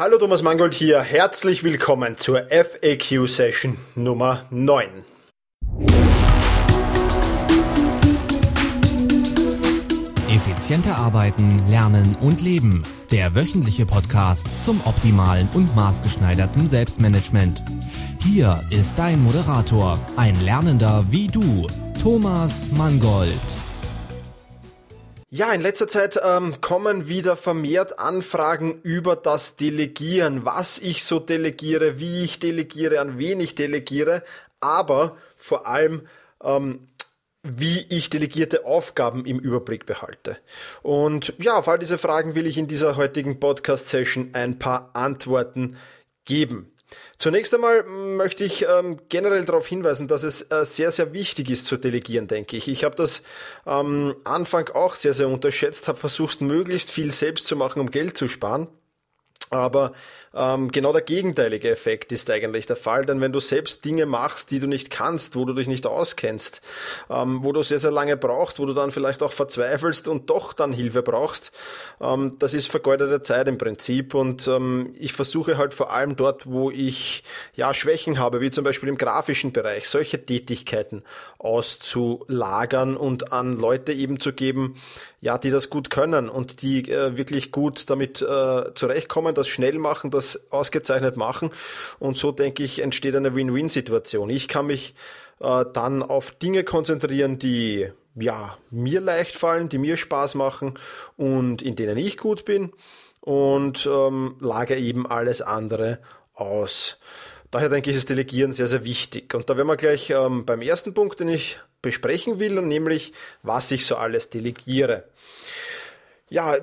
Hallo Thomas Mangold hier, herzlich willkommen zur FAQ-Session Nummer 9. Effizienter arbeiten, lernen und leben. Der wöchentliche Podcast zum optimalen und maßgeschneiderten Selbstmanagement. Hier ist dein Moderator, ein Lernender wie du, Thomas Mangold. Ja, in letzter Zeit ähm, kommen wieder vermehrt Anfragen über das Delegieren, was ich so delegiere, wie ich delegiere, an wen ich delegiere, aber vor allem ähm, wie ich delegierte Aufgaben im Überblick behalte. Und ja, auf all diese Fragen will ich in dieser heutigen Podcast-Session ein paar Antworten geben. Zunächst einmal möchte ich ähm, generell darauf hinweisen, dass es äh, sehr, sehr wichtig ist zu delegieren, denke ich. Ich habe das am ähm, Anfang auch sehr, sehr unterschätzt, habe versucht, möglichst viel selbst zu machen, um Geld zu sparen. Aber ähm, genau der gegenteilige Effekt ist eigentlich der Fall, denn wenn du selbst Dinge machst, die du nicht kannst, wo du dich nicht auskennst, ähm, wo du sehr, sehr lange brauchst, wo du dann vielleicht auch verzweifelst und doch dann Hilfe brauchst, ähm, das ist vergeudete Zeit im Prinzip. Und ähm, ich versuche halt vor allem dort, wo ich ja Schwächen habe, wie zum Beispiel im grafischen Bereich, solche Tätigkeiten auszulagern und an Leute eben zu geben, ja, die das gut können und die äh, wirklich gut damit äh, zurechtkommen, das schnell machen, das ausgezeichnet machen. Und so denke ich, entsteht eine Win-Win-Situation. Ich kann mich äh, dann auf Dinge konzentrieren, die ja, mir leicht fallen, die mir Spaß machen und in denen ich gut bin und ähm, lage eben alles andere aus. Daher denke ich, ist Delegieren sehr, sehr wichtig. Und da wären wir gleich ähm, beim ersten Punkt, den ich besprechen will, und nämlich, was ich so alles delegiere. Ja,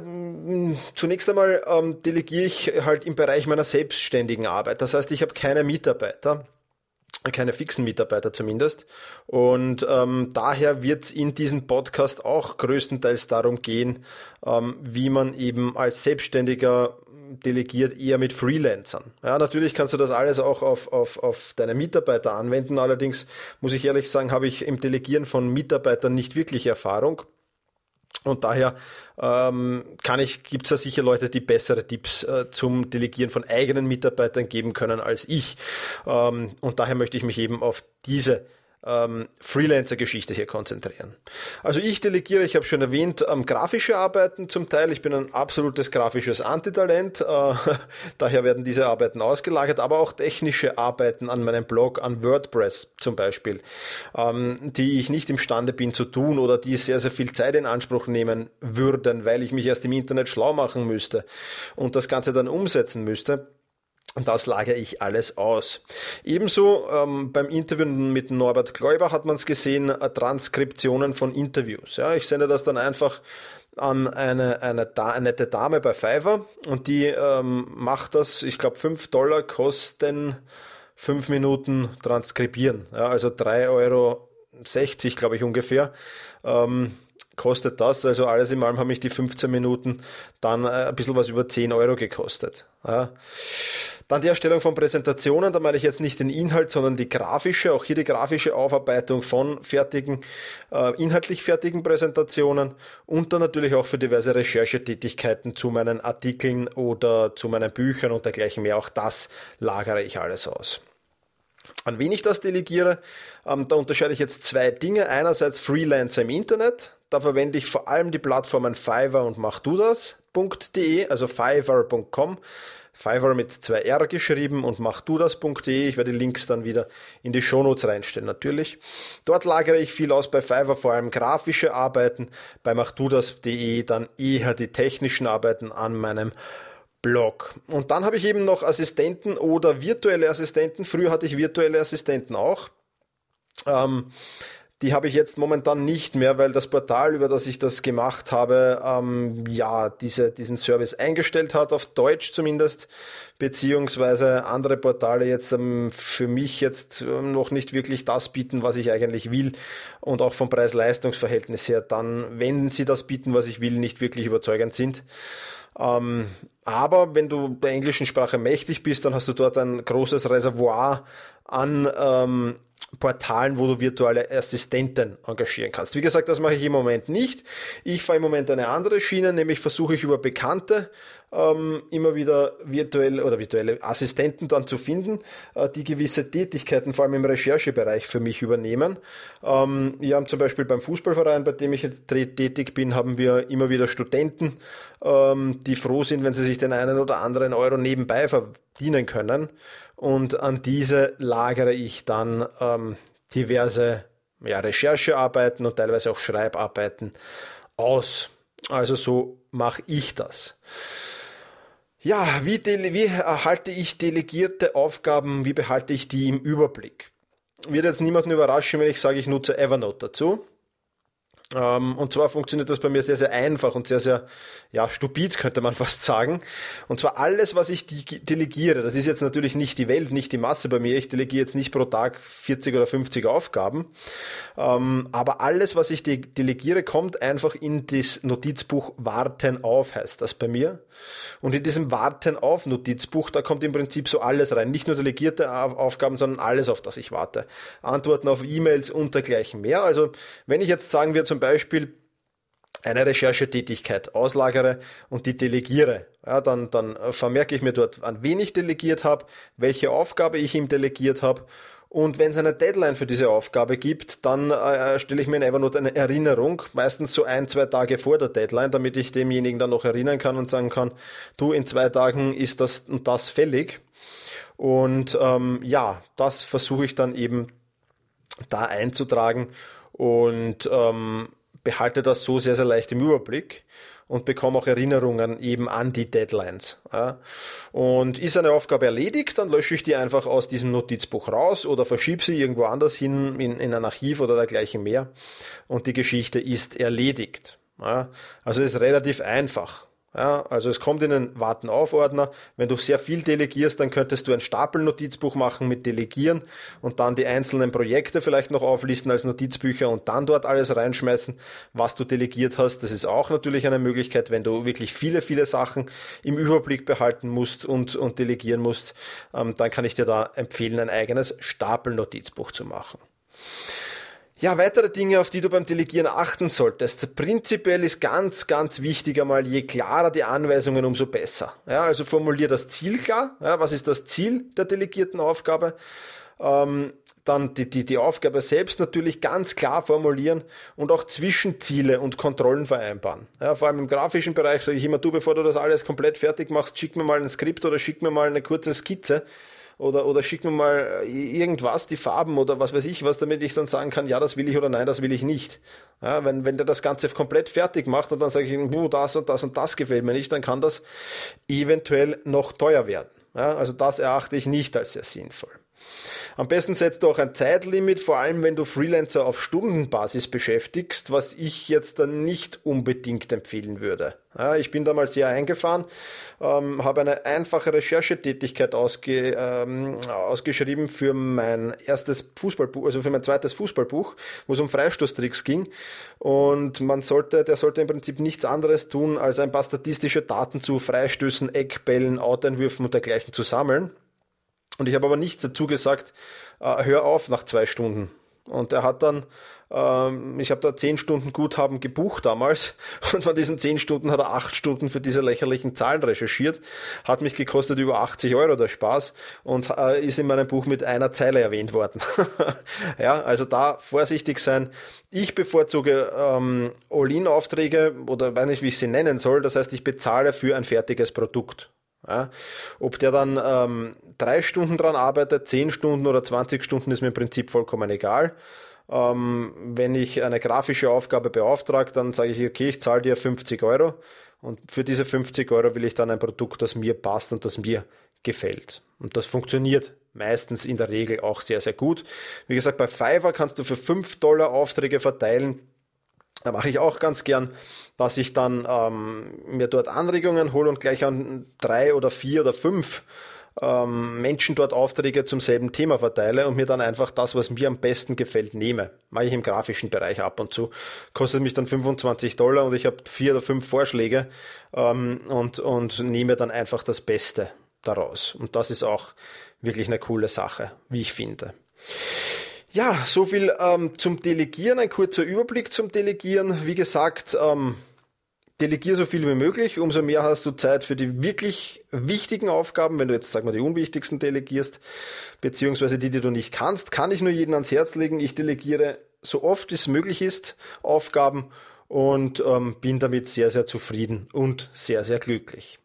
zunächst einmal ähm, delegiere ich halt im Bereich meiner selbstständigen Arbeit. Das heißt, ich habe keine Mitarbeiter, keine fixen Mitarbeiter zumindest. Und ähm, daher wird es in diesem Podcast auch größtenteils darum gehen, ähm, wie man eben als Selbstständiger delegiert eher mit Freelancern. Ja, natürlich kannst du das alles auch auf, auf, auf deine Mitarbeiter anwenden. Allerdings muss ich ehrlich sagen, habe ich im Delegieren von Mitarbeitern nicht wirklich Erfahrung. Und daher ähm, kann ich, gibt es da sicher Leute, die bessere Tipps äh, zum Delegieren von eigenen Mitarbeitern geben können als ich. Ähm, und daher möchte ich mich eben auf diese ähm, Freelancer-Geschichte hier konzentrieren. Also ich delegiere, ich habe schon erwähnt, ähm, grafische Arbeiten zum Teil. Ich bin ein absolutes grafisches Antitalent, äh, daher werden diese Arbeiten ausgelagert, aber auch technische Arbeiten an meinem Blog, an WordPress zum Beispiel, ähm, die ich nicht imstande bin zu tun oder die sehr, sehr viel Zeit in Anspruch nehmen würden, weil ich mich erst im Internet schlau machen müsste und das Ganze dann umsetzen müsste. Und das lagere ich alles aus. Ebenso ähm, beim Interview mit Norbert Gläuber hat man es gesehen, äh, Transkriptionen von Interviews. Ja, ich sende das dann einfach an eine, eine, eine nette Dame bei Fiverr und die ähm, macht das, ich glaube 5 Dollar kosten 5 Minuten transkribieren. Ja, also 3,60 Euro, glaube ich ungefähr. Ähm, kostet das. Also alles in allem haben mich die 15 Minuten dann äh, ein bisschen was über 10 Euro gekostet. Ja. Dann die Erstellung von Präsentationen, da meine ich jetzt nicht den Inhalt, sondern die grafische, auch hier die grafische Aufarbeitung von fertigen, äh, inhaltlich fertigen Präsentationen und dann natürlich auch für diverse Recherchetätigkeiten zu meinen Artikeln oder zu meinen Büchern und dergleichen mehr. Auch das lagere ich alles aus. An wen ich das delegiere, ähm, da unterscheide ich jetzt zwei Dinge. Einerseits Freelancer im Internet, da verwende ich vor allem die Plattformen Fiverr und machdudas.de, also fiverr.com. Fiverr mit zwei R geschrieben und machdudas.de. Ich werde die Links dann wieder in die Shownotes reinstellen, natürlich. Dort lagere ich viel aus bei Fiverr, vor allem grafische Arbeiten, bei machdudas.de dann eher die technischen Arbeiten an meinem Blog. Und dann habe ich eben noch Assistenten oder virtuelle Assistenten. Früher hatte ich virtuelle Assistenten auch. Ähm, die habe ich jetzt momentan nicht mehr, weil das Portal, über das ich das gemacht habe, ähm, ja, diese, diesen Service eingestellt hat, auf Deutsch zumindest, beziehungsweise andere Portale jetzt ähm, für mich jetzt ähm, noch nicht wirklich das bieten, was ich eigentlich will und auch vom Preis-Leistungs-Verhältnis her dann, wenn sie das bieten, was ich will, nicht wirklich überzeugend sind. Ähm, aber wenn du der englischen Sprache mächtig bist, dann hast du dort ein großes Reservoir an ähm, Portalen, wo du virtuelle Assistenten engagieren kannst. Wie gesagt, das mache ich im Moment nicht. Ich fahre im Moment eine andere Schiene, nämlich versuche ich über bekannte ähm, immer wieder virtuelle oder virtuelle Assistenten dann zu finden, äh, die gewisse Tätigkeiten, vor allem im Recherchebereich für mich übernehmen. Ähm, wir haben zum Beispiel beim Fußballverein, bei dem ich jetzt tätig bin, haben wir immer wieder Studenten, ähm, die froh sind, wenn sie sich den einen oder anderen Euro nebenbei verdienen können. Und an diese lagere ich dann ähm, diverse ja, Recherchearbeiten und teilweise auch Schreibarbeiten aus. Also so mache ich das. Ja, wie, wie erhalte ich delegierte Aufgaben, wie behalte ich die im Überblick? Wird jetzt niemanden überraschen, wenn ich sage, ich nutze Evernote dazu. Ähm, und zwar funktioniert das bei mir sehr, sehr einfach und sehr, sehr ja, stupid, könnte man fast sagen. Und zwar alles, was ich delegiere, das ist jetzt natürlich nicht die Welt, nicht die Masse bei mir. Ich delegiere jetzt nicht pro Tag 40 oder 50 Aufgaben. Ähm, aber alles, was ich delegiere, kommt einfach in das Notizbuch Warten auf, heißt das bei mir. Und in diesem Warten auf Notizbuch, da kommt im Prinzip so alles rein. Nicht nur delegierte Aufgaben, sondern alles, auf das ich warte. Antworten auf E-Mails und dergleichen mehr. Also, wenn ich jetzt sagen wir zum Beispiel, eine Recherchetätigkeit auslagere und die delegiere. Ja, dann, dann vermerke ich mir dort, an wen ich delegiert habe, welche Aufgabe ich ihm delegiert habe und wenn es eine Deadline für diese Aufgabe gibt, dann äh, stelle ich mir einfach nur eine Erinnerung, meistens so ein, zwei Tage vor der Deadline, damit ich demjenigen dann noch erinnern kann und sagen kann, du, in zwei Tagen ist das und das fällig. Und ähm, ja, das versuche ich dann eben da einzutragen und ähm, behalte das so sehr, sehr leicht im Überblick und bekomme auch Erinnerungen eben an die Deadlines. Ja. Und ist eine Aufgabe erledigt, dann lösche ich die einfach aus diesem Notizbuch raus oder verschiebe sie irgendwo anders hin in, in ein Archiv oder dergleichen mehr und die Geschichte ist erledigt. Ja. Also ist relativ einfach. Ja, also es kommt in den Warten-auf-Ordner. Wenn du sehr viel delegierst, dann könntest du ein Stapelnotizbuch machen mit Delegieren und dann die einzelnen Projekte vielleicht noch auflisten als Notizbücher und dann dort alles reinschmeißen, was du delegiert hast. Das ist auch natürlich eine Möglichkeit, wenn du wirklich viele, viele Sachen im Überblick behalten musst und, und delegieren musst, ähm, dann kann ich dir da empfehlen, ein eigenes Stapelnotizbuch zu machen. Ja, weitere Dinge, auf die du beim Delegieren achten solltest. Prinzipiell ist ganz, ganz wichtig einmal, je klarer die Anweisungen, umso besser. Ja, also formulier das Ziel klar. Ja, was ist das Ziel der delegierten Aufgabe? Ähm, dann die, die, die Aufgabe selbst natürlich ganz klar formulieren und auch Zwischenziele und Kontrollen vereinbaren. Ja, vor allem im grafischen Bereich sage ich immer, du, bevor du das alles komplett fertig machst, schick mir mal ein Skript oder schick mir mal eine kurze Skizze oder, oder schick mir mal irgendwas, die Farben oder was weiß ich was, damit ich dann sagen kann, ja, das will ich oder nein, das will ich nicht. Ja, wenn, wenn der das Ganze komplett fertig macht und dann sage ich ihm, das und das und das gefällt mir nicht, dann kann das eventuell noch teuer werden. Ja, also das erachte ich nicht als sehr sinnvoll. Am besten setzt du auch ein Zeitlimit, vor allem wenn du Freelancer auf Stundenbasis beschäftigst, was ich jetzt dann nicht unbedingt empfehlen würde. Ja, ich bin da mal sehr eingefahren, ähm, habe eine einfache Recherchetätigkeit ausge, ähm, ausgeschrieben für mein erstes Fußballbuch, also für mein zweites Fußballbuch, wo es um Freistoßtricks ging. Und man sollte, der sollte im Prinzip nichts anderes tun, als ein paar statistische Daten zu Freistößen, Eckbällen, Outeinwürfen und dergleichen zu sammeln. Und ich habe aber nichts dazu gesagt, äh, hör auf nach zwei Stunden. Und er hat dann, ähm, ich habe da zehn Stunden Guthaben gebucht damals und von diesen zehn Stunden hat er acht Stunden für diese lächerlichen Zahlen recherchiert, hat mich gekostet über 80 Euro der Spaß und äh, ist in meinem Buch mit einer Zeile erwähnt worden. ja, also da vorsichtig sein. Ich bevorzuge ähm, All-In-Aufträge oder weiß nicht, wie ich sie nennen soll. Das heißt, ich bezahle für ein fertiges Produkt. Ja, ob der dann ähm, drei Stunden dran arbeitet, zehn Stunden oder 20 Stunden, ist mir im Prinzip vollkommen egal. Ähm, wenn ich eine grafische Aufgabe beauftrage, dann sage ich, okay, ich zahle dir 50 Euro und für diese 50 Euro will ich dann ein Produkt, das mir passt und das mir gefällt. Und das funktioniert meistens in der Regel auch sehr, sehr gut. Wie gesagt, bei Fiverr kannst du für 5 Dollar Aufträge verteilen. Da mache ich auch ganz gern, dass ich dann ähm, mir dort Anregungen hole und gleich an drei oder vier oder fünf ähm, Menschen dort Aufträge zum selben Thema verteile und mir dann einfach das, was mir am besten gefällt, nehme. Mache ich im grafischen Bereich ab und zu. Kostet mich dann 25 Dollar und ich habe vier oder fünf Vorschläge ähm, und, und nehme dann einfach das Beste daraus. Und das ist auch wirklich eine coole Sache, wie ich finde. Ja, so viel ähm, zum Delegieren, ein kurzer Überblick zum Delegieren. Wie gesagt, ähm, delegier so viel wie möglich, umso mehr hast du Zeit für die wirklich wichtigen Aufgaben, wenn du jetzt, sag mal, die unwichtigsten delegierst, beziehungsweise die, die du nicht kannst, kann ich nur jedem ans Herz legen. Ich delegiere so oft es möglich ist Aufgaben und ähm, bin damit sehr, sehr zufrieden und sehr, sehr glücklich.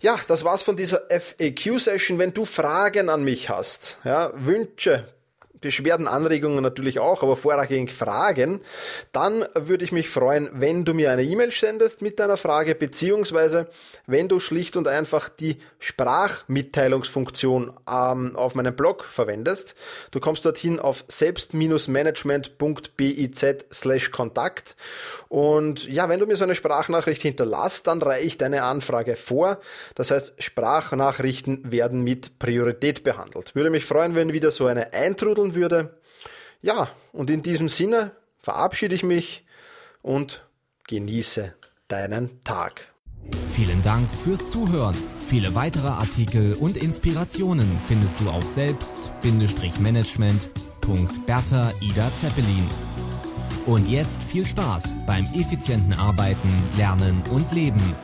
Ja, das war's von dieser FAQ-Session. Wenn du Fragen an mich hast, ja, Wünsche, Beschwerden, Anregungen natürlich auch, aber vorrangig Fragen, dann würde ich mich freuen, wenn du mir eine E-Mail sendest mit deiner Frage, beziehungsweise wenn du schlicht und einfach die Sprachmitteilungsfunktion ähm, auf meinem Blog verwendest. Du kommst dorthin auf selbst-management.biz slash Kontakt und ja, wenn du mir so eine Sprachnachricht hinterlässt, dann reiche ich deine Anfrage vor. Das heißt, Sprachnachrichten werden mit Priorität behandelt. Würde mich freuen, wenn wieder so eine eintrudeln tun würde. Ja, und in diesem Sinne verabschiede ich mich und genieße deinen Tag. Vielen Dank fürs Zuhören. Viele weitere Artikel und Inspirationen findest du auf selbst-management.bertha Ida Zeppelin. Und jetzt viel Spaß beim effizienten Arbeiten, Lernen und Leben.